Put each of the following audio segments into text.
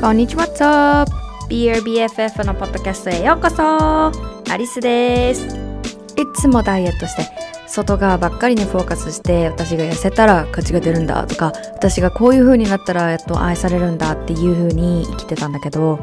こんにちは、ツープ BRBFF のポッドキャストへようこそ。アリスです。いつもダイエットして外側ばっかりにフォーカスして私が痩せたら価値が出るんだとか私がこういう風になったらやっと愛されるんだっていう風に生きてたんだけど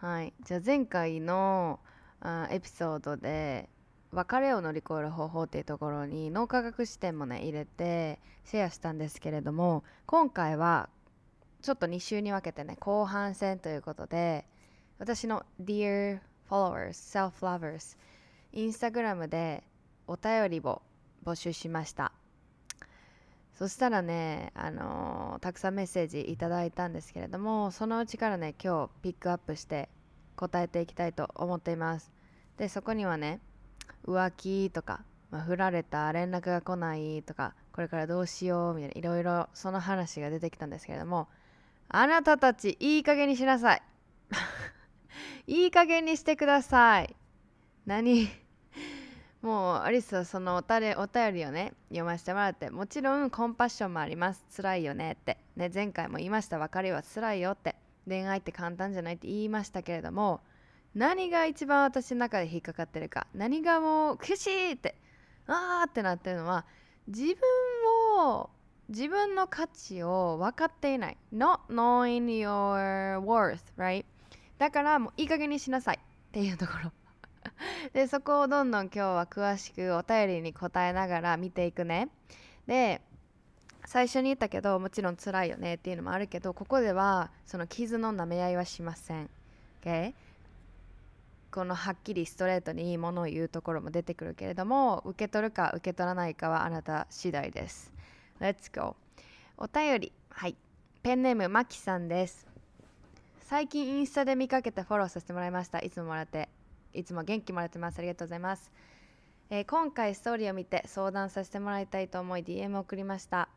はい。じゃあ前回のあエピソードで別れを乗り越える方法っていうところに脳科学視点もね入れてシェアしたんですけれども今回はちょっと2週に分けてね後半戦ということで私の Dear Followers Self Lovers インスタグラムでお便りを募集しました。そしたらね、あのーたくさんメッセージいただいたんですけれどもそのうちからね今日ピックアップして答えていきたいと思っています。でそこにはね浮気とか、まあ、振られた連絡が来ないとかこれからどうしようみたいないろいろその話が出てきたんですけれどもあなたたちいい加減にしなさい。いい加減にしてください。何？もうアリスはそのおたれお便りをね読ませてもらってもちろんコンパッションもあります。辛いよねって。ね前回も言いました。別れは辛いよって。恋愛って簡単じゃないって言いましたけれども何が一番私の中で引っかかってるか。何がもうクシーって。あーってなってるのは自分を自分の価値を分かっていない。Not knowing your worth right? だからもういい加減にしなさいっていうところ。でそこをどんどん今日は詳しくお便りに答えながら見ていくね。で最初に言ったけどもちろん辛いよねっていうのもあるけどここではその傷の舐め合いはしません、okay? このはっきりストレートにいいものを言うところも出てくるけれども受け取るか受け取らないかはあなた次第です。Let's go お便り。はい。ペンネームまきさんです。最近インスタで見かけてフォローさせてもらいました。いつももらって。いつも元気もらってます。ありがとうございます、えー今回ストーリーを見て相談させてもらいたいと思い DM を送りました。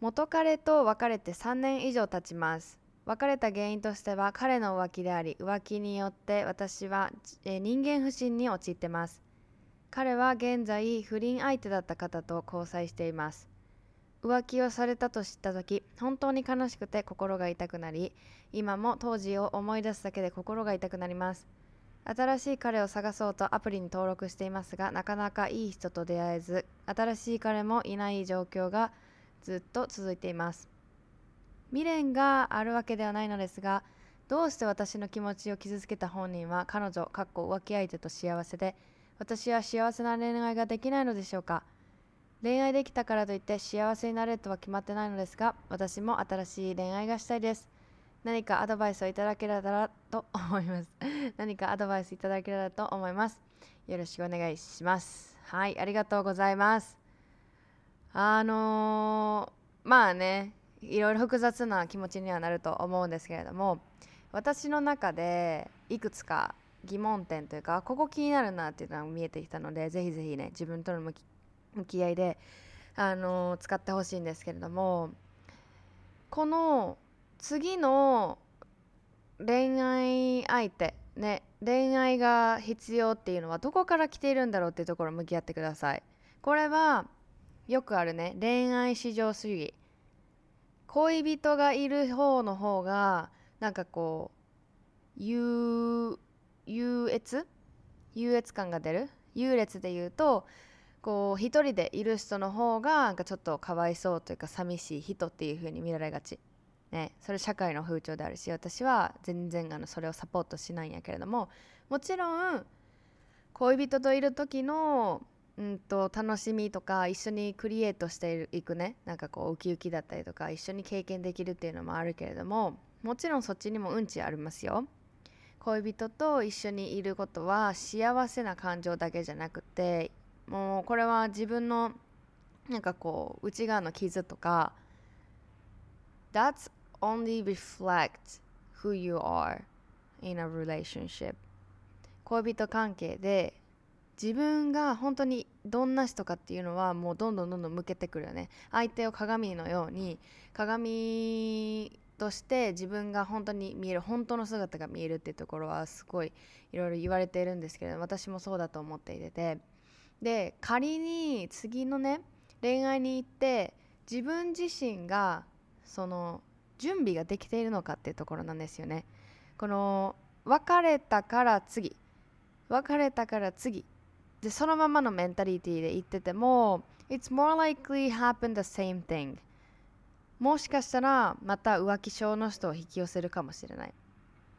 元彼と別れて3年以上経ちます。別れた原因としては彼の浮気であり浮気によって私は、えー人間不信に陥ってます。彼は現在不倫相手だった方と交際しています。浮気をされたと知った時本当に悲しくて心が痛くなり今も当時を思い出すだけで心が痛くなります。新しい彼を探そうとアプリに登録していますがなかなかいい人と出会えず新しい彼もいない状況がずっと続いています。未練があるわけではないのですがどうして私の気持ちを傷つけた本人は彼女かっこ浮気相手と幸せで私は幸せな恋愛ができないのでしょうか。恋愛できたからといって幸せになれるとは決まってないのですが私も新しい恋愛がしたいです。何かアドバイスをいただけたらと思います。何かアドバイスいただけたらと思います。よろしくお願いします。はいありがとうございます。あのーまあねいろいろ複雑な気持ちにはなると思うんですけれども私の中でいくつか疑問点というかここ気になるなっていうのが見えてきたのでぜひぜひね自分との向き向き合いで、あのー使ってほしいんですけれどもこの次の恋愛相手ね恋愛が必要っていうのはどこから来ているんだろうっていうところ向き合ってください。これはよくあるね恋愛至上主義。恋人がいる方の方がなんかこう優優越？優越感が出る？優劣で言うとこう一人でいる人の方がなんかちょっとかわいそうというか寂しい人っていう風に見られがち、ね、それ社会の風潮であるし私は全然あのそれをサポートしないんやけれどももちろん恋人といる時のうんと楽しみとか一緒にクリエイトしていくねなんかこうウキウキだったりとか一緒に経験できるっていうのもあるけれどももちろんそっちにもうんちありますよ。恋人と一緒にいることは幸せな感情だけじゃなくてもうこれは自分のなんかこう内側の傷とか That's only reflect who you are in a relationship. 恋人関係で自分が本当にどんな人かっていうのはもうどんどんどんどん向けてくるよね。相手を鏡のように鏡として自分が本当に見える本当の姿が見えるっていうところはすごいいろいろ言われているんですけれど私もそうだと思っていて。で仮に次のね恋愛に行って自分自身がその準備ができているのかっていうところなんですよね。この別れたから次。別れたから次。でそのままのメンタリティで言ってても It's more likely happen the same thing もしかしたらまた浮気症の人を引き寄せるかもしれない。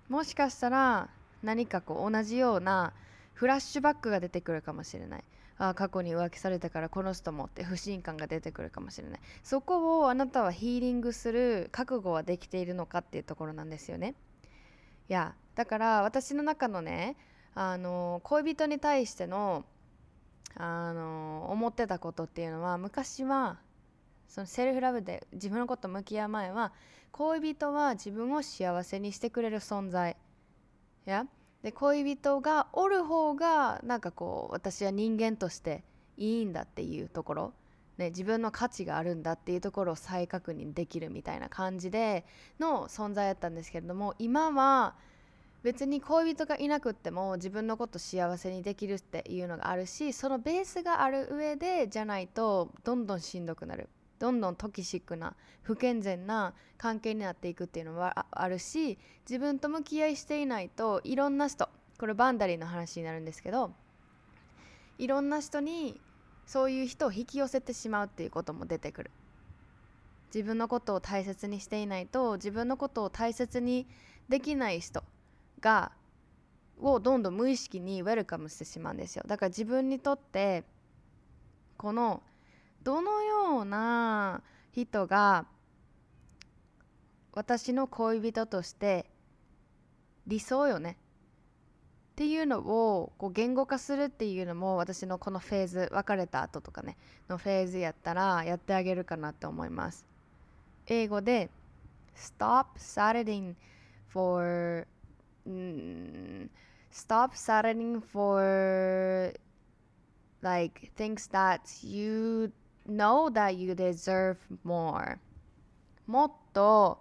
もしかしたら何かこう同じようなフラッシュバックが出てくるかもしれない。あ過去に浮気されたからこの人もって不信感が出てくるかもしれない。そこをあなたはヒーリングする覚悟はできているのかっていうところなんですよね。いやだから私の中のねあの恋人に対してのあの思ってたことっていうのは昔はそのセルフラブで自分のこと向き合う前は恋人は自分を幸せにしてくれる存在。やで恋人がおる方がなんかこう私は人間としていいんだっていうところ、ね、自分の価値があるんだっていうところを再確認できるみたいな感じでの存在だったんですけれども今は別に恋人がいなくっても自分のこと幸せにできるっていうのがあるしそのベースがある上でじゃないとどんどんしんどくなる。どんどんトキシックな不健全な関係になっていくっていうのはあるし自分と向き合いしていないといろんな人これバンダリーの話になるんですけどいろんな人にそういう人を引き寄せてしまうっていうことも出てくる。自分のことを大切にしていないと自分のことを大切にできない人がをどんどん無意識にウェルカムしてしまうんですよ。だから自分にとってこのどのような人が私の恋人として理想よね？っていうのをこう言語化するっていうのも私のこのフェーズ別れた後とかねのフェーズやったらやってあげるかなって思います。英語で Stop settling for stop settling for like things that you know that you deserve more. もっと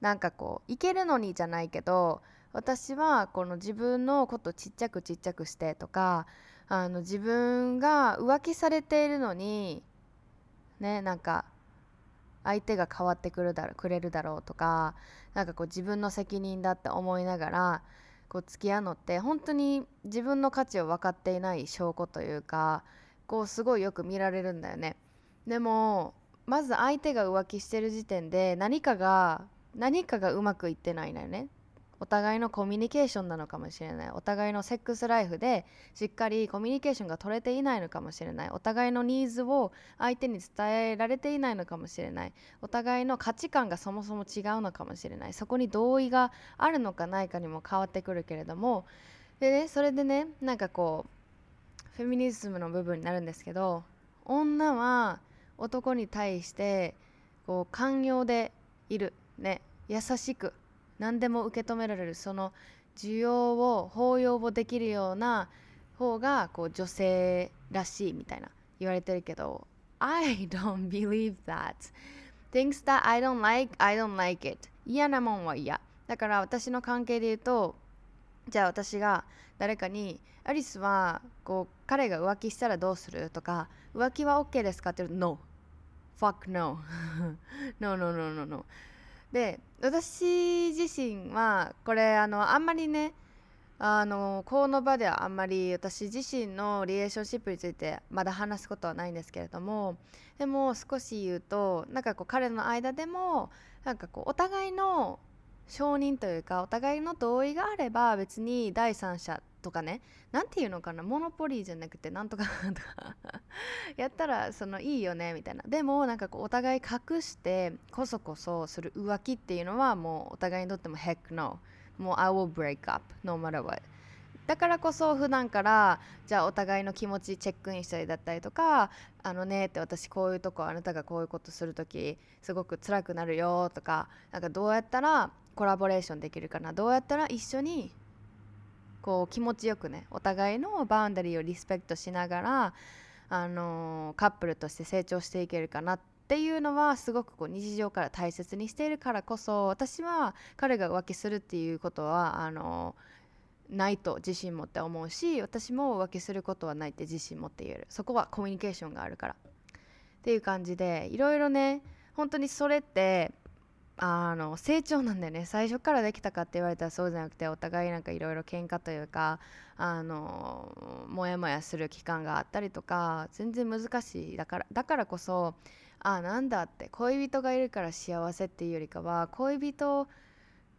なんかこういけるのにじゃないけど私はこの自分のことちっちゃくちっちゃくしてとかあの自分が浮気されているのにねなんか相手が変わってくるだろくれるだろうとかなんかこう自分の責任だって思いながらこう付き合うのって本当に自分の価値を分かっていない証拠というかこうすごいよく見られるんだよね。でもまず相手が浮気してる時点で何かが何かがうまくいってないのよね。お互いのコミュニケーションなのかもしれない。お互いのセックスライフでしっかりコミュニケーションが取れていないのかもしれない。お互いのニーズを相手に伝えられていないのかもしれない。お互いの価値観がそもそも違うのかもしれない。そこに同意があるのかないかにも変わってくるけれども。でねそれでねなんかこうフェミニズムの部分になるんですけど女は男に対してこう寛容でいるね優しく何でも受け止められるその需要を包容をできるような方がこう女性らしいみたいな言われてるけど I don't believe that. Things that I don't like I don't like it. 嫌なもんは嫌。だから私の関係で言うとじゃあ私が誰かにアリスはこう彼が浮気したらどうするとか浮気は OK ですかって言うと No. Fuck no. No no no no no. で私自身はこれあのあんまりねあのこの場ではあんまり私自身のリレーションシップについてまだ話すことはないんですけれどもでも少し言うとなんかこう彼の間でもなんかこうお互いの承認というかお互いの同意があれば別に第三者とかねなんていうのかなモノポリーじゃなくてなんとか なんとかやったらそのいいよねみたいな。でもなんかこうお互い隠してこそこそする浮気っていうのはもうお互いにとっても heck no もう I will break up no matter what だからこそ普段からじゃあお互いの気持ちチェックインしたりだったりとかあのねって私こういうとこあなたがこういうことする時すごく辛くなるよとかなんかどうやったらコラボレーションできるかなどうやったら一緒にこう気持ちよくねお互いのバウンダリーをリスペクトしながら、あの、カップルとして成長していけるかなっていうのはすごくこう日常から大切にしているからこそ私は彼が浮気するっていうことはあの、ないと自信持って思うし私も浮気することはないって自信持って言える。そこはコミュニケーションがあるから。っていう感じでいろいろね本当にそれってあの成長なんだよね。最初からできたかって言われたらそうじゃなくてお互いなんかいろいろ喧嘩というかあのモヤモヤする期間があったりとか全然難しい。だからだからこそあなんだって恋人がいるから幸せっていうよりかは恋人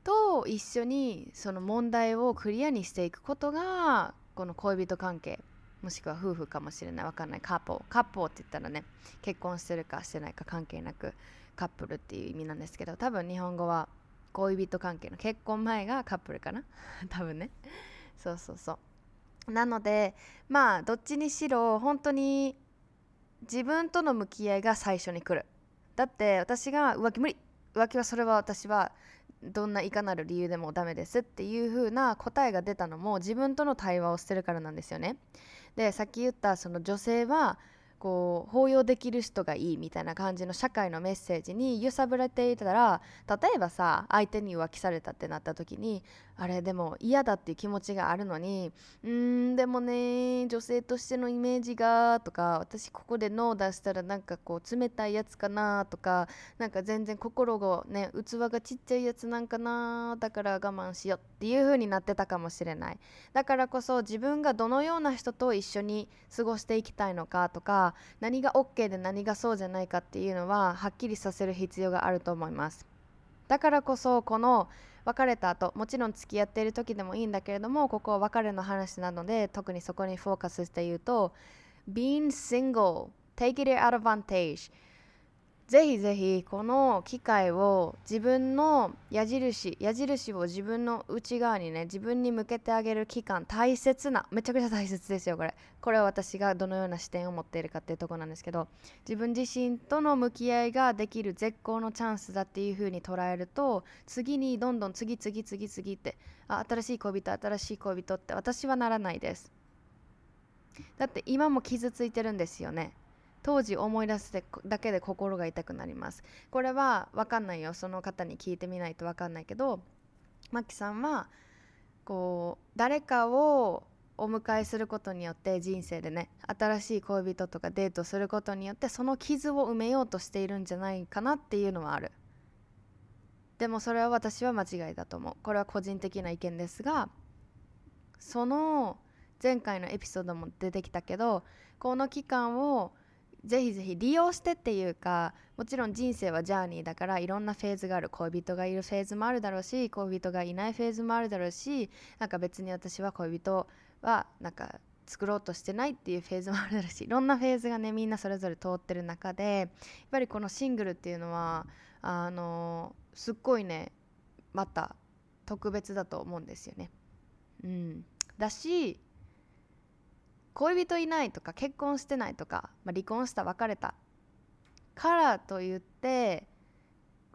と一緒にその問題をクリアにしていくことがこの恋人関係もしくは夫婦かもしれない。わかんない。カッポカッポって言ったらね結婚してるかしてないか関係なくカップルっていう意味なんですけど多分日本語は恋人関係の結婚前がカップルかな？多分ね。そうそうそう。なのでまあどっちにしろ本当に自分との向き合いが最初に来る。だって私が浮気無理。浮気はそれは私はどんないかなる理由でもダメですっていう風な答えが出たのも自分との対話をしてるからなんですよね。でさっき言ったその女性はこう包容できる人がいいみたいな感じの社会のメッセージに揺さぶれていたら例えばさ相手に浮気されたってなった時にあれでも嫌だっていう気持ちがあるのにうんでもね女性としてのイメージがとか私ここでノー出したらなんかこう冷たいやつかなとかなんか全然心がね器がちっちゃいやつなんかなだから我慢しようっていう風になってたかもしれない。だからこそ自分がどのような人と一緒に過ごしていきたいのかとか何が OK で何がそうじゃないかっていうのははっきりさせる必要があると思います。だからこそこの別れた後もちろん付き合っている時でもいいんだけれどもここは別れの話なので特にそこにフォーカスして言うと Being single take it advantage ぜひぜひこの機会を自分の矢印矢印を自分の内側にね自分に向けてあげる期間大切なめちゃくちゃ大切ですよこれ。これは私がどのような視点を持っているかっていうとこなんですけど自分自身との向き合いができる絶好のチャンスだっていう風に捉えると次にどんどん次々次々ってあ新しい恋人新しい恋人って私はならないです。だって今も傷ついてるんですよね。当時思い出すだけで心が痛くなります。これは分かんないよ。その方に聞いてみないと分かんないけどマキさんはこう誰かをお迎えすることによって人生でね新しい恋人とかデートすることによってその傷を埋めようとしているんじゃないかなっていうのはある。でもそれは私は間違いだと思う。これは個人的な意見ですがその前回のエピソードも出てきたけどこの期間をぜひぜひ利用してっていうかもちろん人生はジャーニーだからいろんなフェーズがある恋人がいるフェーズもあるだろうし恋人がいないフェーズもあるだろうしなんか別に私は恋人はなんか作ろうとしてないっていうフェーズもあるだろうしいろんなフェーズがねみんなそれぞれ通ってる中でやっぱりこのシングルっていうのはあのすっごいねまた特別だと思うんですよね。うん、だし恋人いないとか結婚してないとか、まあ、離婚した別れたからといって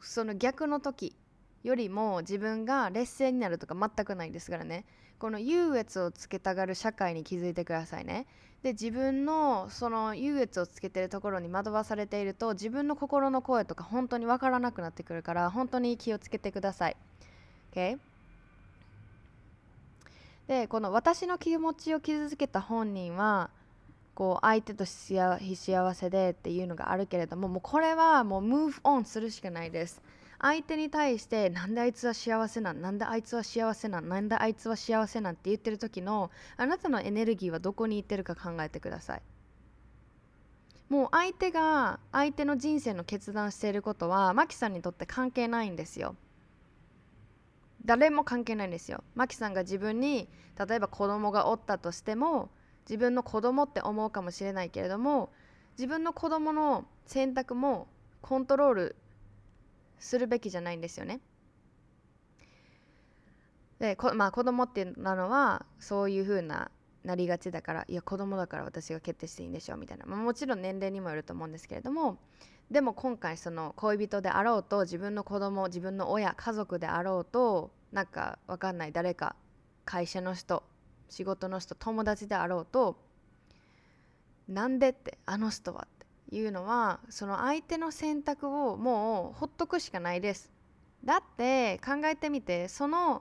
その逆の時よりも自分が劣勢になるとか全くないですからね。この優越をつけたがる社会に気づいてくださいね。で自分のその優越をつけてるところに惑わされていると自分の心の声とか本当に分からなくなってくるから本当に気をつけてください。OK? でこの私の気持ちを傷つけた本人はこう相手と幸せでっていうのがあるけれどももうこれはもうムーブオンするしかないです。相手に対してなんであいつは幸せなんなんであいつは幸せなんなんであいつは幸せなんって言ってる時のあなたのエネルギーはどこに行ってるか考えてください。もう相手が相手の人生の決断していることはマキさんにとって関係ないんですよ。誰も関係ないんですよマキさんが自分に例えば子供がおったとしても自分の子供って思うかもしれないけれども自分の子供の選択もコントロールするべきじゃないんですよね。でこまあ子供っていうのはそういう風ななりがちだからいや子供だから私が決定していいんでしょうみたいな、まあ、もちろん年齢にもよると思うんですけれどもでも今回その恋人であろうと自分の子供自分の親家族であろうとなんか分かんない誰か会社の人仕事の人友達であろうとなんでってあの人はっていうのはその相手の選択をもうほっとくしかないですだって考えてみてその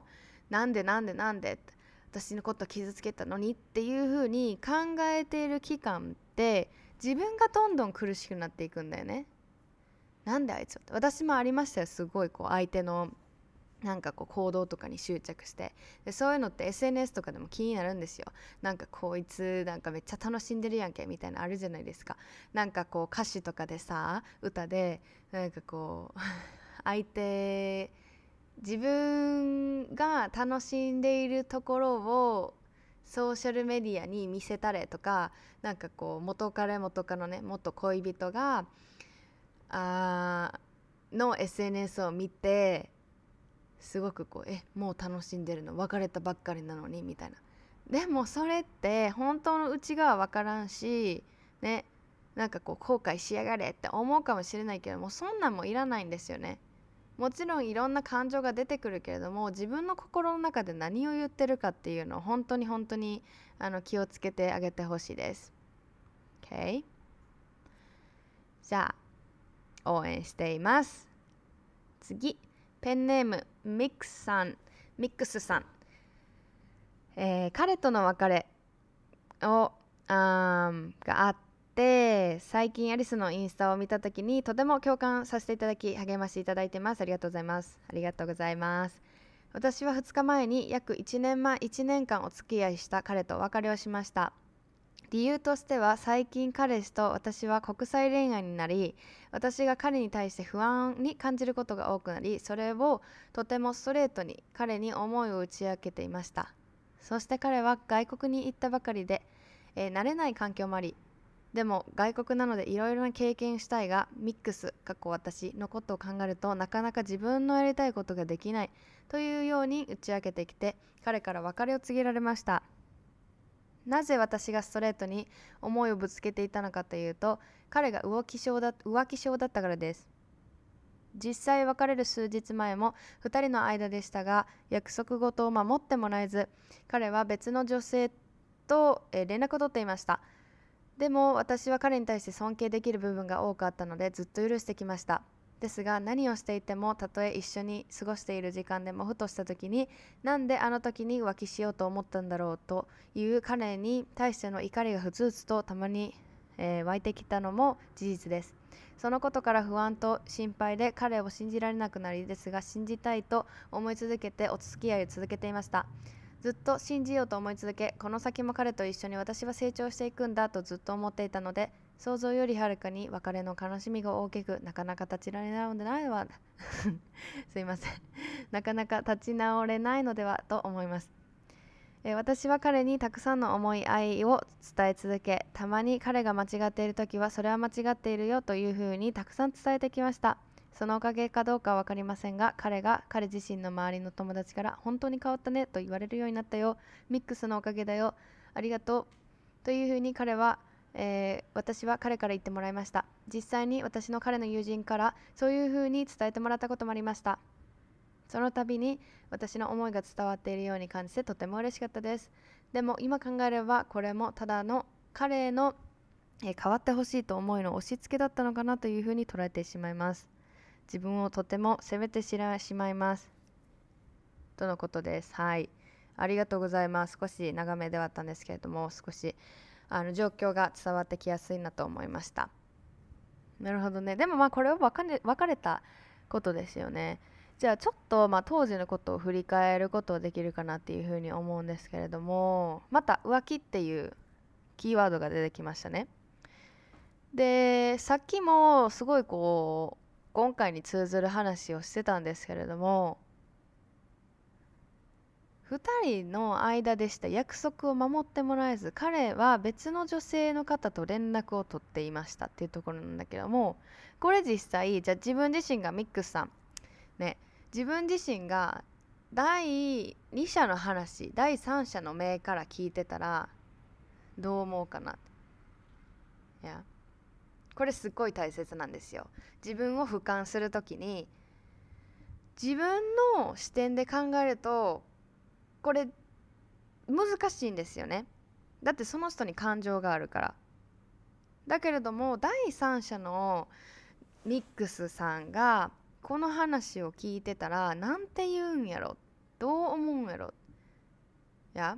なんでなんでなんでって私のこと傷つけたのにっていうふうに考えている期間って自分がどんどん苦しくなっていくんだよね。なんであいつ私もありましたよすごいこう相手のなんかこう行動とかに執着して。でそういうのって SNS とかでも気になるんですよ。なんかこいつなんかめっちゃ楽しんでるやんけみたいなあるじゃないですか。なんかこう歌詞とかでさ歌でなんかこう 相手自分が楽しんでいるところをソーシャルメディアに見せたれとかなんかこう元彼元カノね元恋人があの SNS を見てすごくこうえもう楽しんでるの別れたばっかりなのにみたいなでもそれって本当の内側分からんしねなんかこう後悔しやがれって思うかもしれないけどもそんなんもいらないんですよねもちろんいろんな感情が出てくるけれども自分の心の中で何を言ってるかっていうのを本当に本当にあの気をつけてあげてほしいです。OK? じゃあ応援しています。次ペンネームミックスさん。ミックスさん、えー、彼との別れをあがあって最近アリスのインスタを見た時にとても共感させていただき励ましていただいてます。ありがとうございます。ありがとうございます。私は2日前に約1年前1年間お付き合いした彼とお別れをしました。理由としては最近彼氏と私は国際恋愛になり私が彼に対して不安に感じることが多くなりそれをとてもストレートに彼に思いを打ち明けていました。そして彼は外国に行ったばかりで、えー、慣れない環境もありでも外国なのでいろいろな経験したいがミックス過去私のことを考えるとなかなか自分のやりたいことができないというように打ち明けてきて彼から別れを告げられました。なぜ私がストレートに思いをぶつけていたのかというと彼が浮気症だ浮気症だったからです。実際別れる数日前も2人の間でしたが約束事を守ってもらえず彼は別の女性と連絡を取っていました。でも私は彼に対して尊敬できる部分が多くあったのでずっと許してきました。ですが何をしていてもたとえ一緒に過ごしている時間でもふとした時になんであの時に浮気しようと思ったんだろうという彼に対しての怒りがふつふつとたまに、えー、湧いてきたのも事実です。そのことから不安と心配で彼を信じられなくなりですが信じたいと思い続けてお付き合いを続けていました。ずっと信じようと思い続けこの先も彼と一緒に私は成長していくんだとずっと思っていたので想像よりはるかに別れの悲しみが大きくなかなか立ち直れないのでないわ。すいません。なかなか立ち直れないのではと思います。え私は彼にたくさんの思い愛を伝え続けたまに彼が間違っている時はそれは間違っているよというふうにたくさん伝えてきました。そのおかげかどうかは分かりませんが彼が彼自身の周りの友達から本当に変わったねと言われるようになったよ。ミックスのおかげだよ。ありがとう。というふうに彼は、えー、私は彼から言ってもらいました実際に私の彼の友人からそういうふうに伝えてもらったこともありましたその度に私の思いが伝わっているように感じてとても嬉しかったですでも今考えればこれもただの彼の、え、変わってほしいと思いの押し付けだったのかなというふうに捉えてしまいます自分をとても責めてしまいます。とのことです。はい。ありがとうございます。少し長めではあったんですけれども、少しあの状況が伝わってきやすいなと思いました。なるほどね。でもまあこれは別れ別れたことですよね。じゃあちょっとまあ当時のことを振り返ることはできるかなっていうふうに思うんですけれども、また浮気っていうキーワードが出てきましたね。で、さっきもすごいこう今回に通ずる話をしてたんですけれども2人の間でした。約束を守ってもらえず彼は別の女性の方と連絡を取っていましたっていうところなんだけどもこれ実際じゃあ自分自身がミックスさん。ね自分自身が第2者の話第3者の目から聞いてたらどう思うかな。いやこれすっごい大切なんですよ。自分を俯瞰する時に自分の視点で考えるとこれ難しいんですよね。だってその人に感情があるから。だけれども第三者のミックスさんがこの話を聞いてたらなんて言うんやろ。どう思うんやろ。や？っ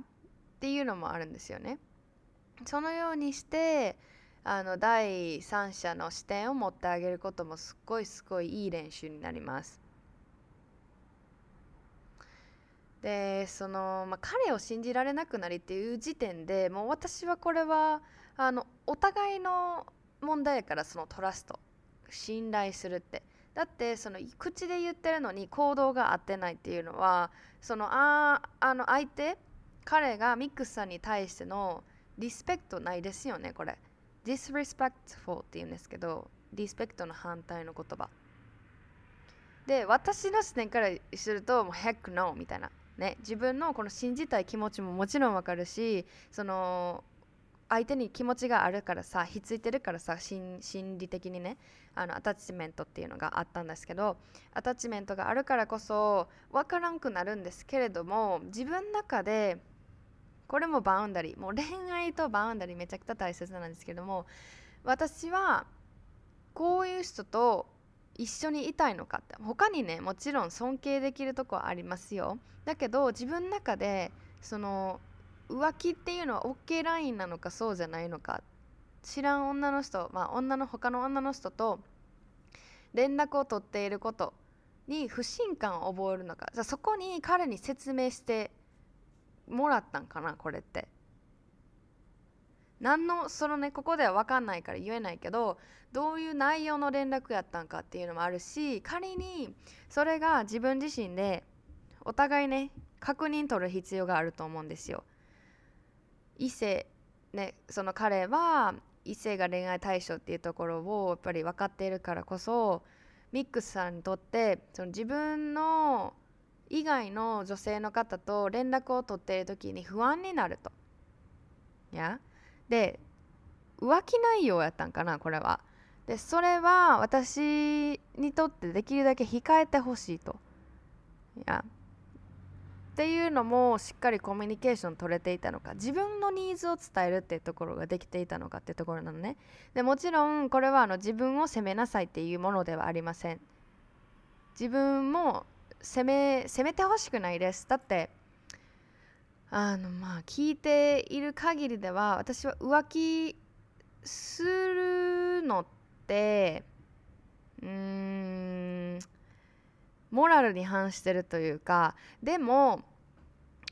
ていうのもあるんですよね。そのようにしてあの第三者の視点を持ってあげることもすっごいすごいいい練習になります。でその、まあ、彼を信じられなくなりっていう時点でもう私はこれはあのお互いの問題やからそのトラスト信頼するって。だってその口で言ってるのに行動が合ってないっていうのはそのああの相手彼がミックスさんに対してのリスペクトないですよねこれ。disrespectful って言うんですけどリスペクトの反対の言葉。で私の視点からするともう heck no みたいな。ね、自分のこの信じたい気持ちももちろんわかるしその相手に気持ちがあるからさひっついてるからさ心理的にねあのアタッチメントっていうのがあったんですけどアタッチメントがあるからこそ分からんくなるんですけれども自分の中でこれもバウンダリーもう恋愛とバウンダリーめちゃくちゃ大切なんですけども私はこういう人と一緒にいたいのかって。他にねもちろん尊敬できるとこはありますよ。だけど自分の中でその浮気っていうのは OK ラインなのかそうじゃないのか。知らん女の人まあ女の他の女の人と連絡を取っていることに不信感を覚えるのか。じゃそこに彼に説明してもらったんかなこれって。何のそのねここでは分かんないから言えないけどどういう内容の連絡やったんかっていうのもあるし仮にそれが自分自身でお互いね確認取る必要があると思うんですよ。異性ねその彼は異性が恋愛対象っていうところをやっぱり分かっているからこそミックスさんにとってその自分の以外の女性の方と連絡を取っている時に不安になると。いや？で浮気内容やったんかなこれは。でそれは私にとってできるだけ控えてほしいと。いや。っていうのもしっかりコミュニケーション取れていたのか。自分のニーズを伝えるっていうところができていたのかっていうところなのね。でもちろんこれはあの自分を責めなさいっていうものではありません。自分も責め責めてほしくないです。だってあのまあ聞いている限りでは私は浮気するのってうーんモラルに反してるというかでも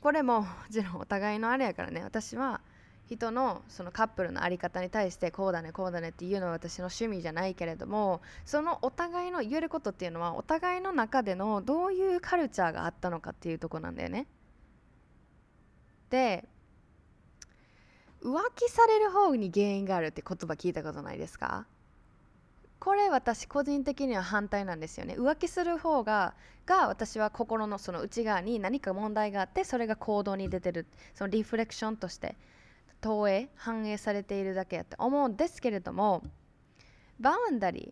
これももちろんお互いのあれやからね私は人のそのカップルの在り方に対してこうだねこうだねっていうのは私の趣味じゃないけれどもそのお互いの言えることっていうのはお互いの中でのどういうカルチャーがあったのかっていうとこなんだよね。で浮気される方に原因があるって言葉聞いたことないですか？これ私個人的には反対なんですよね。浮気する方がが私は心のその内側に何か問題があってそれが行動に出てるそのリフレクションとして投影反映されているだけやって思うんですけれどもバウンダリー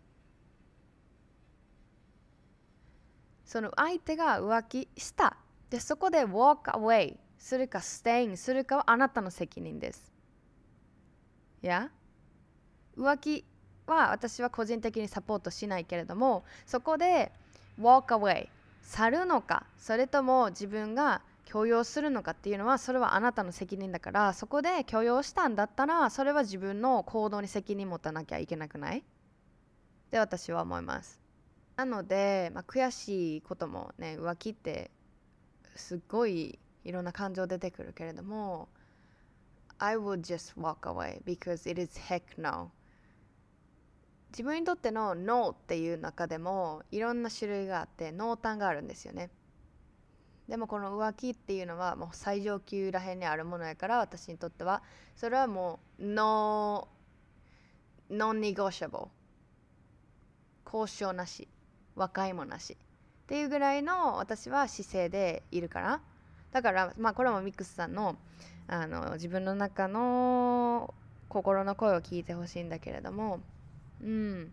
その相手が浮気した。でそこで walk away するか staying するかはあなたの責任です。や？浮気は私は個人的にサポートしないけれどもそこで walk away 去るのかそれとも自分が許容するのかっていうのはそれはあなたの責任だからそこで許容したんだったらそれは自分の行動に責任持たなきゃいけなくない？って私は思います。なので、まあ、悔しいこともね浮気ってすっごいいろんな感情出てくるけれども I would just walk away because it is heck no. 自分にとっての No っていう中でもいろんな種類があって濃淡があるんですよね。でもこの浮気っていうのはもう最上級らへんにあるものやから私にとってはそれはもう no non-negotiable. 交渉なし和解もなし。っていうぐらいの私は姿勢でいるからだからまあこれもミックスさんのあの自分の中の心の声を聞いてほしいんだけれどもうん。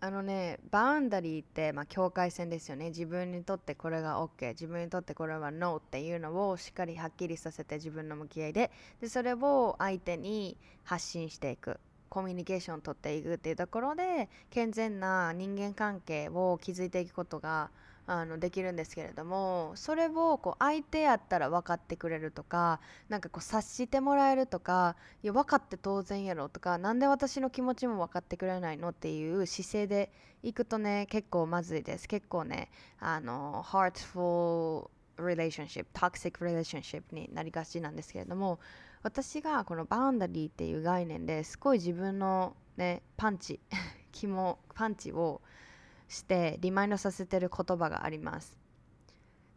あのねバウンダリーって、まあ、境界線ですよね。自分にとってこれが OK 自分にとってこれは NO っていうのをしっかりはっきりさせて自分の向き合いで。でそれを相手に発信していく。コミュニケーションをとっていくっていうところで健全な人間関係を築いていくことがあのできるんですけれどもそれをこう相手やったら分かってくれるとかなんかこう察してもらえるとかいや分かって当然やろとか何で私の気持ちも分かってくれないのっていう姿勢でいくとね結構まずいです。結構ねあの heartful relationship toxic relationship になりがちなんですけれども私がこのバウンダリーっていう概念ですごい自分のねパンチ 肝パンチをしてリマインドさせてる言葉があります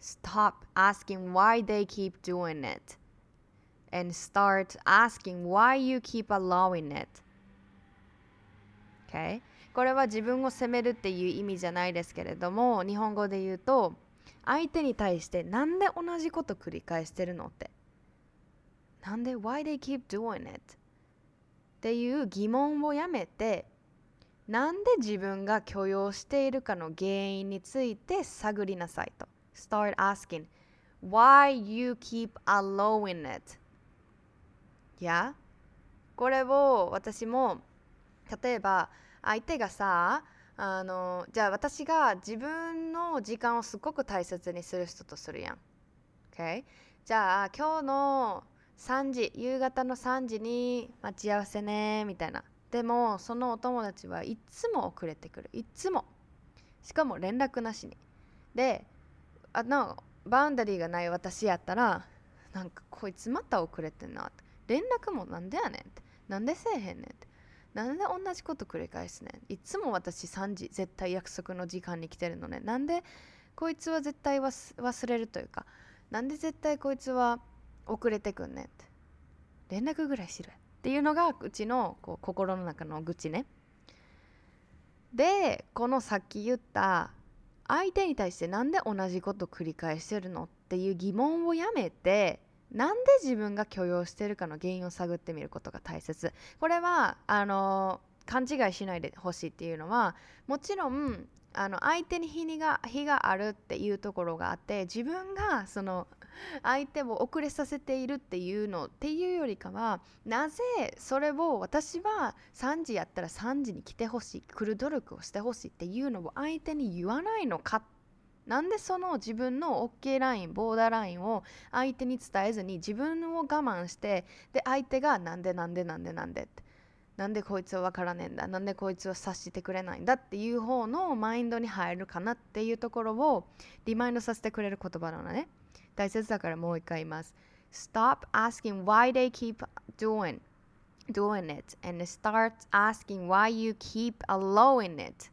Stop asking why they keep doing it and start asking why you keep allowing it Okay? これは自分を責めるっていう意味じゃないですけれども日本語で言うと相手に対してなんで同じこと繰り返してるのってなんで Why they keep doing it? っていう疑問をやめてなんで自分が許容しているかの原因について探りなさいと。Start asking why you keep allowing it? やこれを私も例えば相手がさあのじゃあ私が自分の時間をすごく大切にする人とするやん。Okay? じゃあ今日の3時夕方の3時に待ち合わせねみたいなでもそのお友達はいつも遅れてくる。いつも。しかも連絡なしに。であのバウンダリーがない私やったらなんかこいつまた遅れてんなって。連絡もなんでやねんって。なんでせえへんねんって。なんで同じこと繰り返すねん。いつも私3時絶対約束の時間に来てるのね。なんでこいつは絶対忘れるというか。なんで絶対こいつは遅れてくんねんって。連絡ぐらいしろや。っていうのがうちのこう心の中の愚痴ね。でこのさっき言った相手に対してなんで同じこと繰り返してるのっていう疑問をやめてなんで自分が許容してるかの原因を探ってみることが大切これはあの勘違いしないでほしいっていうのはもちろんあの相手に非が非があるっていうところがあって自分がその相手を遅れさせているっていうのっていうよりかはなぜそれを私は3時やったら3時に来てほしい来る努力をしてほしいっていうのを相手に言わないのか。なんでその自分の OK ラインボーダーラインを相手に伝えずに自分を我慢してで相手がなんでなんでなんでなんでって。なんでこいつは分からねえんだ。なんでこいつは察してくれないんだっていう方のマインドに入るかなっていうところをリマインドさせてくれる言葉なのね。大切だからもう一回言います。Stop asking why they keep doing doing it and start asking why you keep allowing it.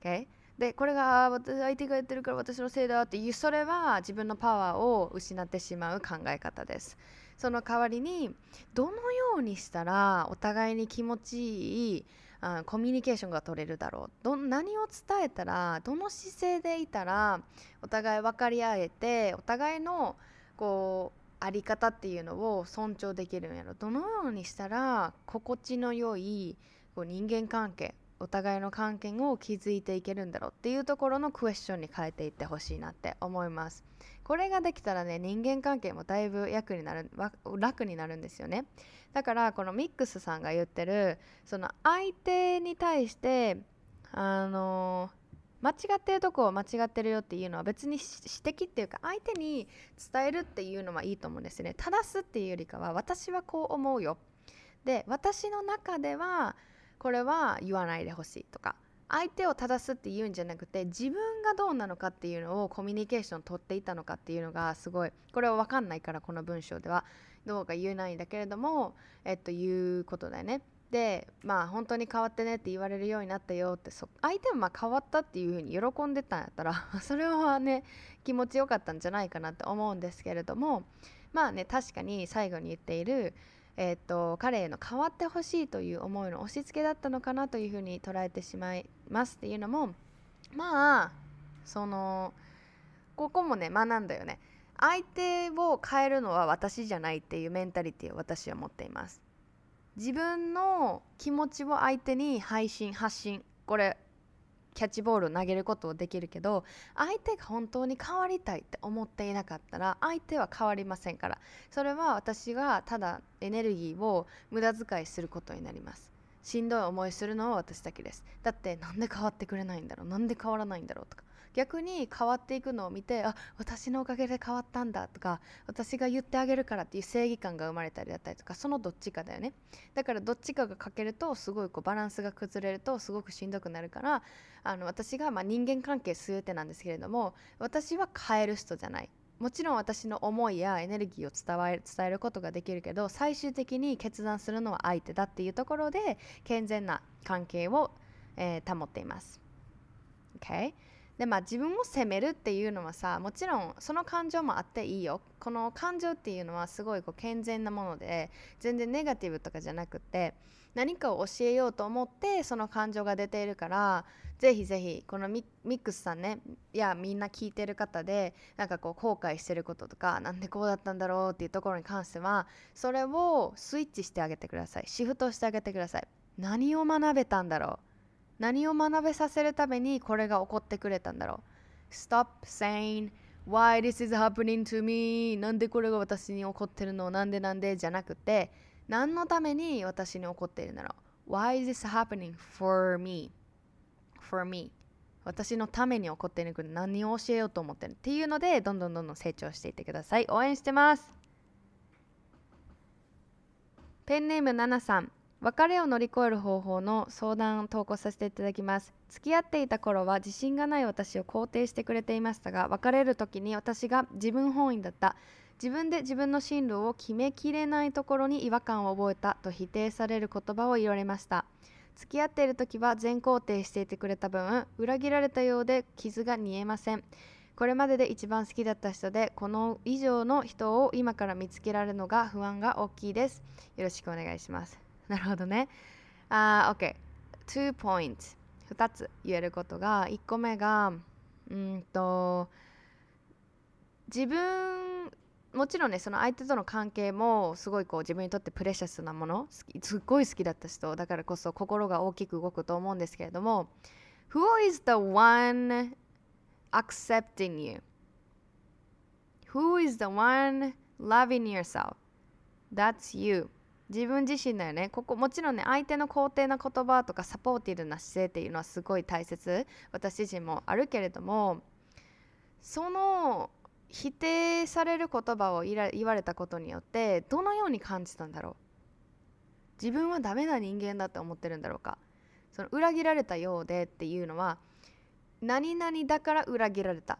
Okay? でこれが私相手がやってるから私のせいだっていうそれは自分のパワーを失ってしまう考え方です。その代わりにどのようにしたらお互いに気持ちいいあコミュニケーションが取れるだろう。ど何を伝えたらどの姿勢でいたらお互い分かり合えてお互いのこうあり方っていうのを尊重できるんやろ。どのようにしたら心地の良いこう人間関係お互いの関係を築いていけるんだろう。っていうところのクエスチョンに変えていってほしいなって思います。これができたらね人間関係もだいぶ役になる楽になるんですよね。だからこのミックスさんが言ってるその相手に対してあの間違ってるとこを間違ってるよっていうのは別に指摘っていうか相手に伝えるっていうのはいいと思うんですね。正すっていうよりかは私はこう思うよ。で私の中ではこれは言わないでほしいとか相手を正すっていうんじゃなくて自分がどうなのかっていうのをコミュニケーション取っていたのかっていうのがすごいこれは分かんないからこの文章では。どうか言えないんだけれどもえっということだよね。でまあ本当に変わってねって言われるようになったよってそ相手もまあ変わったっていうふうに喜んでたんやったら それはね気持ちよかったんじゃないかなって思うんですけれどもまあね確かに最後に言っているえーと、彼への変わってほしいという思いの押し付けだったのかなというふうに捉えてしまいますっていうのもまあそのここもね学んだよね。相手を変えるのは私じゃないっていうメンタリティを私は持っています。自分の気持ちを相手に配信発信これキャッチボールを投げることはできるけど相手が本当に変わりたいって思っていなかったら相手は変わりませんから。それは私がただエネルギーを無駄遣いすることになります。しんどい思いするのは私だけです。だってなんで変わってくれないんだろう。なんで変わらないんだろうとか。逆に変わっていくのを見てあ私のおかげで変わったんだとか私が言ってあげるからっていう正義感が生まれたりだったりとかそのどっちかだよねだからどっちかが欠けるとすごいこうバランスが崩れるとすごくしんどくなるからあの私がま人間関係全てなんですけれども私は変える人じゃないもちろん私の思いやエネルギーを伝え伝えることができるけど最終的に決断するのは相手だっていうところで健全な関係を、えー、保っています。Okay? でまあ自分を責めるっていうのはさもちろんその感情もあっていいよ。この感情っていうのはすごいこう健全なもので全然ネガティブとかじゃなくて何かを教えようと思ってその感情が出ているからぜひぜひこのミックスさんねいやみんな聞いてる方でなんかこう後悔してることとかなんでこうだったんだろうっていうところに関してはそれをスイッチしてあげてください。シフトしてあげてください。何を学べたんだろう。何を学べさせるためにこれが起こってくれたんだろう。Stop saying why this is happening to me? なんでこれが私に起こってるの?なんでなんで?じゃなくて何のために私に起こっているんだろう? Why is this happening for me? For me. 私のために起こっているの何を教えようと思ってるっていうのでどんどんどんどん成長していってください。応援してます。ペンネームナナさん。別れを乗り越える方法の相談を投稿させていただきます。付き合っていた頃は自信がない私を肯定してくれていましたが別れる時に私が自分本位だった。自分で自分の進路を決めきれないところに違和感を覚えたと否定される言葉を言われました。付き合っている時は全肯定していてくれた分裏切られたようで傷が煮えません。これまでで一番好きだった人でこの以上の人を今から見つけられるのが不安が大きいです。よろしくお願いします。なるほどね。あ、uh, OK。2 points。2つ言えることが、1個目が、うんと、自分、もちろんね、その相手との関係もすごいこう自分にとってプレシャスなもの、すっごい好きだった人、だからこそ心が大きく動くと思うんですけれども、Who is the one accepting you? Who is the one loving yourself? That's you. 自分自身だよね。ここもちろんね相手の肯定な言葉とかサポーティブな姿勢っていうのはすごい大切。私自身もあるけれどもその否定される言葉を言われたことによってどのように感じたんだろう。自分はダメな人間だって思ってるんだろうか。その裏切られたようでっていうのは何々だから裏切られた。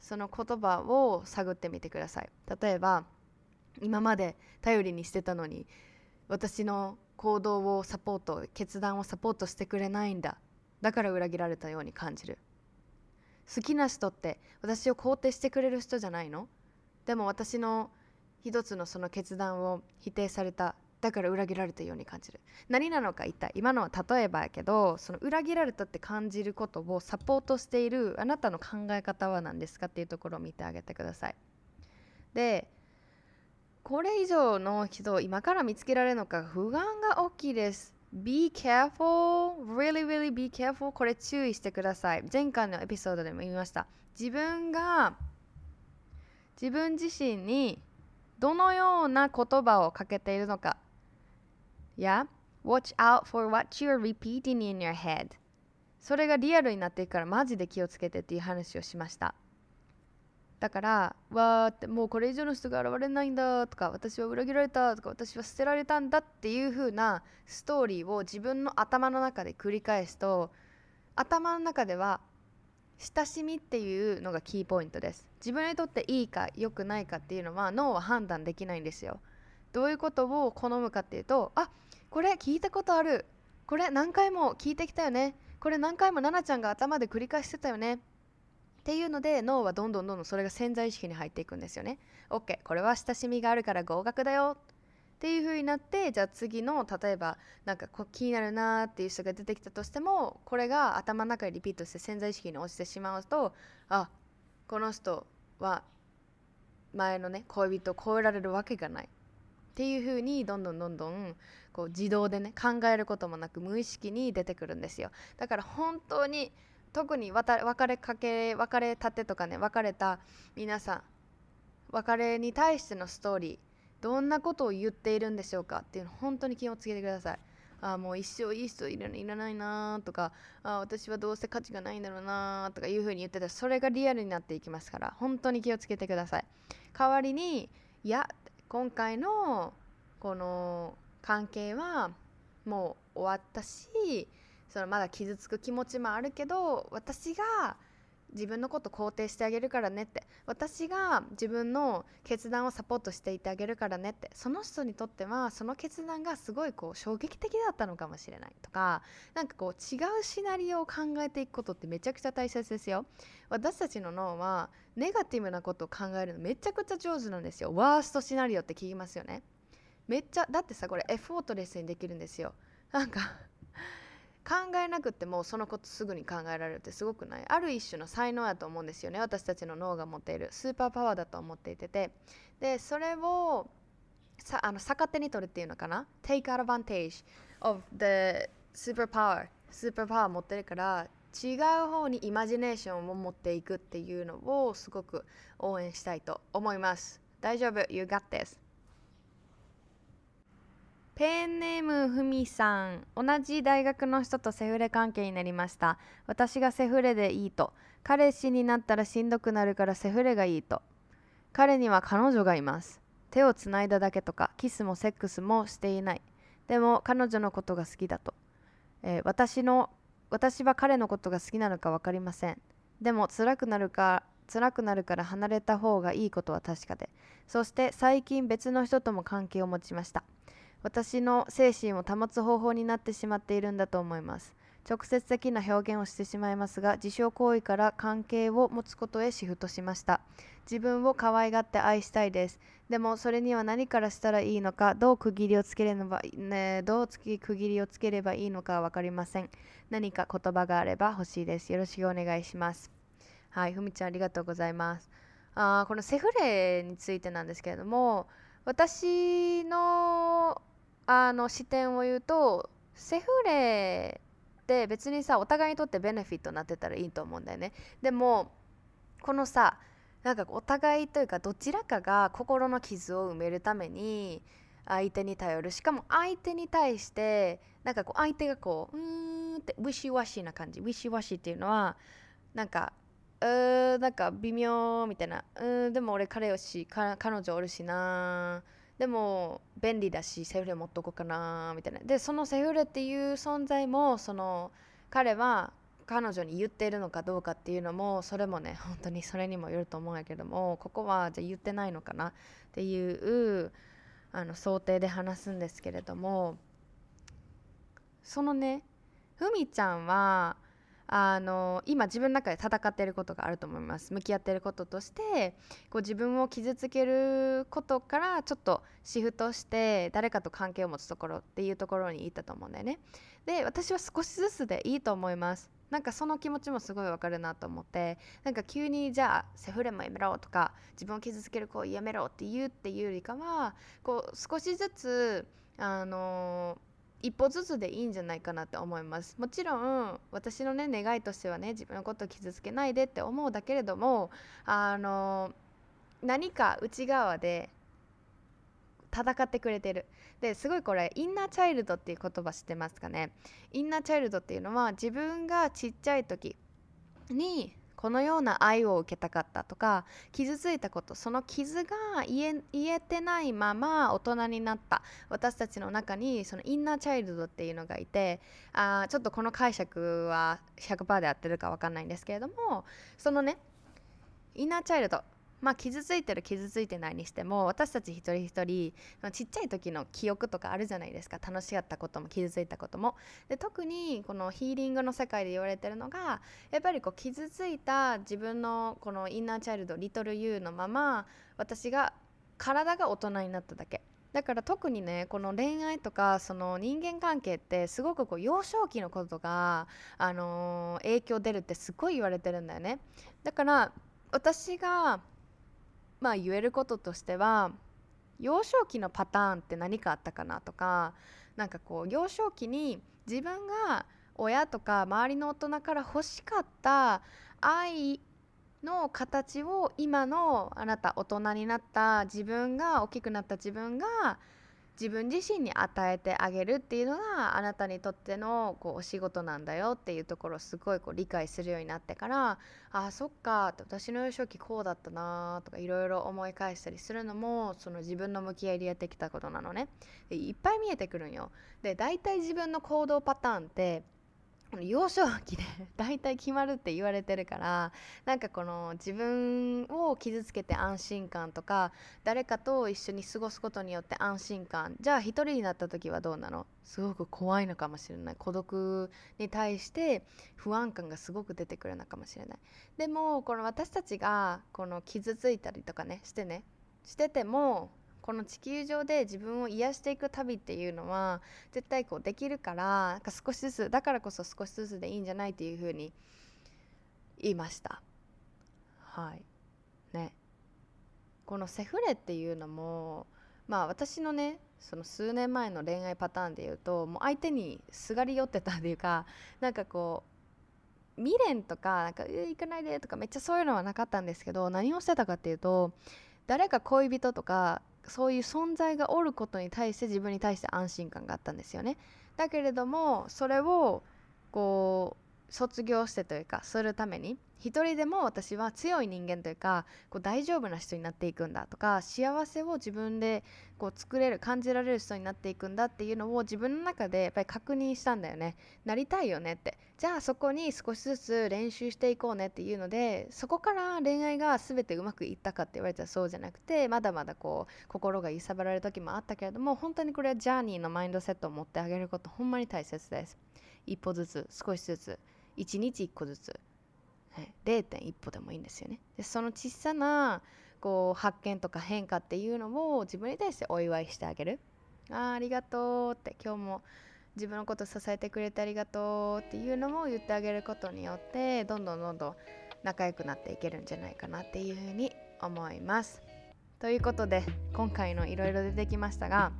その言葉を探ってみてください。例えば今まで頼りにしてたのに私の行動をサポート決断をサポートしてくれないんだ。だから裏切られたように感じる。好きな人って私を肯定してくれる人じゃないの？でも私の一つのその決断を否定された。だから裏切られたように感じる。何なのか一体今のは例えばやけどその裏切られたって感じることをサポートしているあなたの考え方は何ですかっていうところを見てあげてください。でこれ以上の人を今から見つけられるのか不安が大きいです。Be careful, really, really be careful. これ注意してください。前回のエピソードでも言いました。自分が自分自身にどのような言葉をかけているのか。Yeah? Watch out for what you're repeating in your head. それがリアルになっていくからマジで気をつけてっていう話をしました。だからわーってもうこれ以上の人が現れないんだとか私は裏切られたとか私は捨てられたんだっていう風なストーリーを自分の頭の中で繰り返すと頭の中では親しみっていうのがキーポイントです。自分にとっていいか良くないかっていうのは脳は判断できないんですよ。どういうことを好むかっていうとあこれ聞いたことある。これ何回も聞いてきたよね。これ何回も奈々ちゃんが頭で繰り返してたよね。っていうので脳はどんどんどんどんそれが潜在意識に入っていくんですよね。OK これは親しみがあるから合格だよっていう風になってじゃあ次の例えばなんかこ気になるなーっていう人が出てきたとしてもこれが頭の中でリピートして潜在意識に落ちてしまうとあこの人は前のね恋人を超えられるわけがない。っていう風にどんどんどんどんこう自動でね考えることもなく無意識に出てくるんですよ。だから本当に特に別れかけ別れたてとかね別れた皆さん別れに対してのストーリーどんなことを言っているんでしょうかっていうの本当に気をつけてください。あもう一生いい人いらいらないなとかあ私はどうせ価値がないんだろうなとかいうふうに言ってたらそれがリアルになっていきますから本当に気をつけてください。代わりにいや今回のこの関係はもう終わったしそのまだ傷つく気持ちもあるけど私が自分のこと肯定してあげるからねって。私が自分の決断をサポートしていてあげるからねって。その人にとってはその決断がすごいこう衝撃的だったのかもしれないとか何かこう違うシナリオを考えていくことってめちゃくちゃ大切ですよ。私たちの脳はネガティブなことを考えるのめちゃくちゃ上手なんですよ。ワーストシナリオって聞きますよね。めっちゃだってさこれエフォートレスにできるんですよ。なんか考えなくてもそのことすぐに考えられるってすごくない？ある一種の才能やと思うんですよね。私たちの脳が持っている。スーパーパワーだと思っていてて。でそれをさあの逆手に取るっていうのかな？take advantage of the superpower. スーパーパワー持ってるから違う方にイマジネーションを持っていくっていうのをすごく応援したいと思います。大丈夫？You got this. ペンネームふみさん。同じ大学の人とセフレ関係になりました。私がセフレでいいと。彼氏になったらしんどくなるからセフレがいいと。彼には彼女がいます。手をつないだだけとかキスもセックスもしていない。でも彼女のことが好きだと、えー、私の私は彼のことが好きなのか分かりません。でも辛くなるか辛くなるから離れた方がいいことは確かで。そして最近別の人とも関係を持ちました。私の精神を保つ方法になってしまっているんだと思います。直接的な表現をしてしまいますが自傷行為から関係を持つことへシフトしました。自分を可愛がって愛したいです。でもそれには何からしたらいいのかどう区切りをつければ、ね、どう区切りをつければいいのか分かりません。何か言葉があれば欲しいです。よろしくお願いします。はいふみちゃんありがとうございます。あこのセフレについてなんですけれども私のあの視点を言うとセフレって別にさお互いにとってベネフィットになってたらいいと思うんだよね。でもこのさなんかお互いというかどちらかが心の傷を埋めるために相手に頼る。しかも相手に対してなんかこう相手がこううーんってウィシュワシな感じ。ウィシュワシっていうのはなんかうーなんか微妙みたいな。うーでも俺彼よし彼女おるしなでも便利だしセフレ持っとこうかなみたいな。でそのセフレっていう存在もその彼は彼女に言っているのかどうかっていうのもそれもね 本当にそれにもよると思うんやけどもここはじゃ言ってないのかなっていうあの想定で話すんですけれどもそのねふみちゃんはあの今自分の中で戦っていることがあると思います。向き合っていることとしてこう自分を傷つけることからちょっとシフトして誰かと関係を持つところっていうところに行ったと思うんだよね。で私は少しずつでいいと思います。なんかその気持ちもすごいわかるなと思ってなんか急にじゃあセフレもやめろとか自分を傷つける子をやめろって言うっていうよりかはこう少しずつあのー一歩ずつでいいんじゃないかなって思います。もちろん私のね願いとしてはね自分のことを傷つけないでって思うだけれどもあの何か内側で戦ってくれてる。ですごいこれインナーチャイルドっていう言葉知ってますかね？インナーチャイルドっていうのは自分がちっちゃい時にこのような愛を受けたかったとか傷ついたことその傷が言えてないまま大人になった。私たちの中にそのインナーチャイルドっていうのがいてあちょっとこの解釈は100%で合ってるか分かんないんですけれどもそのねインナーチャイルドまあ傷ついてる傷ついてないにしても私たち一人一人ちっちゃい時の記憶とかあるじゃないですか。楽しかったことも傷ついたことも。で特にこのヒーリングの世界で言われてるのがやっぱりこう傷ついた自分のこのインナーチャイルドリトルユーのまま私が体が大人になっただけ。だから特にねこの恋愛とかその人間関係ってすごくこう幼少期のことが、あのー、影響出るってすごい言われてるんだよね。だから私がまあ言えることとしては幼少期のパターンって何かあったかなとかなんかこう幼少期に自分が親とか周りの大人から欲しかった愛の形を今のあなた大人になった自分が大きくなった自分が自分自身に与えてあげるっていうのがあなたにとってのこうお仕事なんだよっていうところをすごいこう理解するようになってからあそっか私の幼少期こうだったなとかいろいろ思い返したりするのもその自分の向き合いでやってきたことなのね。でいっぱい見えてくるんよ。で大体自分の行動パターンって幼少期で大体決まるって言われてるからなんかこの自分を傷つけて安心感とか誰かと一緒に過ごすことによって安心感。じゃあ一人になった時はどうなの？すごく怖いのかもしれない。孤独に対して不安感がすごく出てくるのかもしれない。でもこの私たちがこの傷ついたりとかねしてねしててもこの地球上で自分を癒していく旅っていうのは絶対こうできるからなんか少しずつだからこそ少しずつでいいんじゃないっていうふうに言いました。はい。ね。このセフレっていうのもまあ私のねその数年前の恋愛パターンで言うともう相手にすがり寄ってたっていうかなんかこう未練とかなんか「行かないで」とかめっちゃそういうのはなかったんですけど何をしてたかっていうと誰か恋人とかそういう存在がおることに対して自分に対して安心感があったんですよね。だけれどもそれをこう卒業してというかするために一人でも私は強い人間というかこう大丈夫な人になっていくんだとか幸せを自分でこう作れる感じられる人になっていくんだっていうのを自分の中でやっぱり確認したんだよね。なりたいよねって。じゃあそこに少しずつ練習していこうねっていうのでそこから恋愛が全てうまくいったかって言われたらそうじゃなくてまだまだこう心が揺さぶられる時もあったけれども本当にこれはジャーニーのマインドセットを持ってあげることほんまに大切です。一歩ずつ少しずつ。一日一個ずつ。0.1歩でもいいんですよね。でその小さなこう発見とか変化っていうのを自分に対してお祝いしてあげる。あありがとうって今日も自分のこと支えてくれてありがとうっていうのも言ってあげることによってどんどんどんどん仲良くなっていけるんじゃないかなっていうふうに思います。ということで今回のいろいろ出てきましたが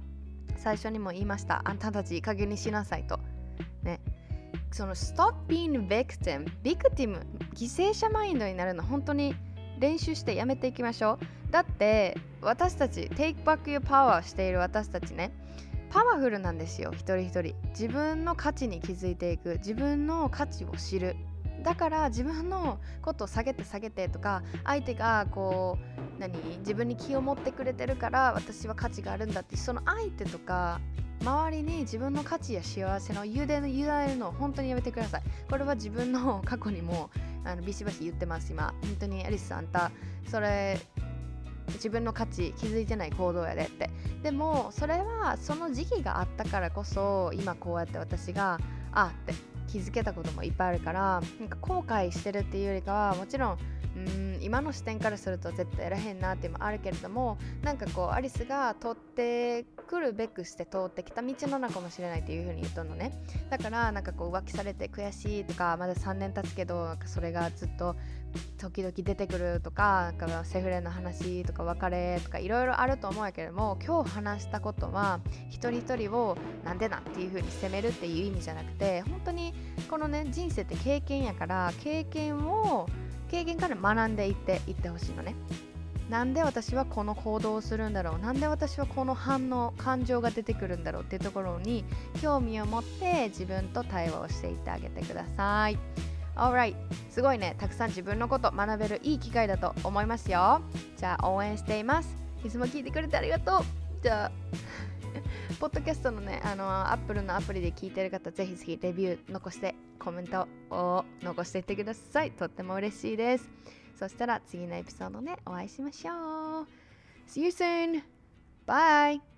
最初にも言いましたあんたたちいい加減にしなさいと。ねその Stop being victim ビクティム犠牲者マインドになるの本当に練習してやめていきましょう。だって私たち Take back your power している私たちねパワフルなんですよ。一人一人。自分の価値に気づいていく。自分の価値を知る。だから自分のことを下げて下げてとか相手がこう何自分に気を持ってくれてるから私は価値があるんだってその相手とか周りに自分の価値や幸せの委ねるのを本当にやめてください。これは自分の過去にもあのビシバシ言ってます今。本当にアリスさんあんたそれ自分の価値気づいてない行動やでって。でもそれはその時期があったからこそ今こうやって私があって気づけたこともいっぱいあるからなんか後悔してるっていうよりかはもちろんうん今の視点からすると絶対やらへんなっていうのもあるけれどもなんかこうアリスが通ってくるべくして通ってきた道の中かもしれないっていう風に言っとるのね。だからなんかこう浮気されて悔しいとかまだ3年経つけどそれがずっと時々出てくるとかなんかセフレの話とか別れとかいろいろあると思うけれども今日話したことは一人一人をなんでなんっていう風に責めるっていう意味じゃなくて本当にこのね人生って経験やから経験を経験から学んでいっていってほしいのね。なんで私はこの行動をするんだろう。なんで私はこの反応感情が出てくるんだろうっていうところに興味を持って自分と対話をしていってあげてください。Alright すごいね。たくさん自分のこと学べるいい機会だと思いますよ。じゃあ応援しています。いつも聞いてくれてありがとう。じゃあ。ポッドキャストのね、あの、アップルのアプリで聞いてる方、ぜひぜひレビュー残して、コメントを残していってください。とっても嬉しいです。そしたら次のエピソードでお会いしましょう See you soon! Bye!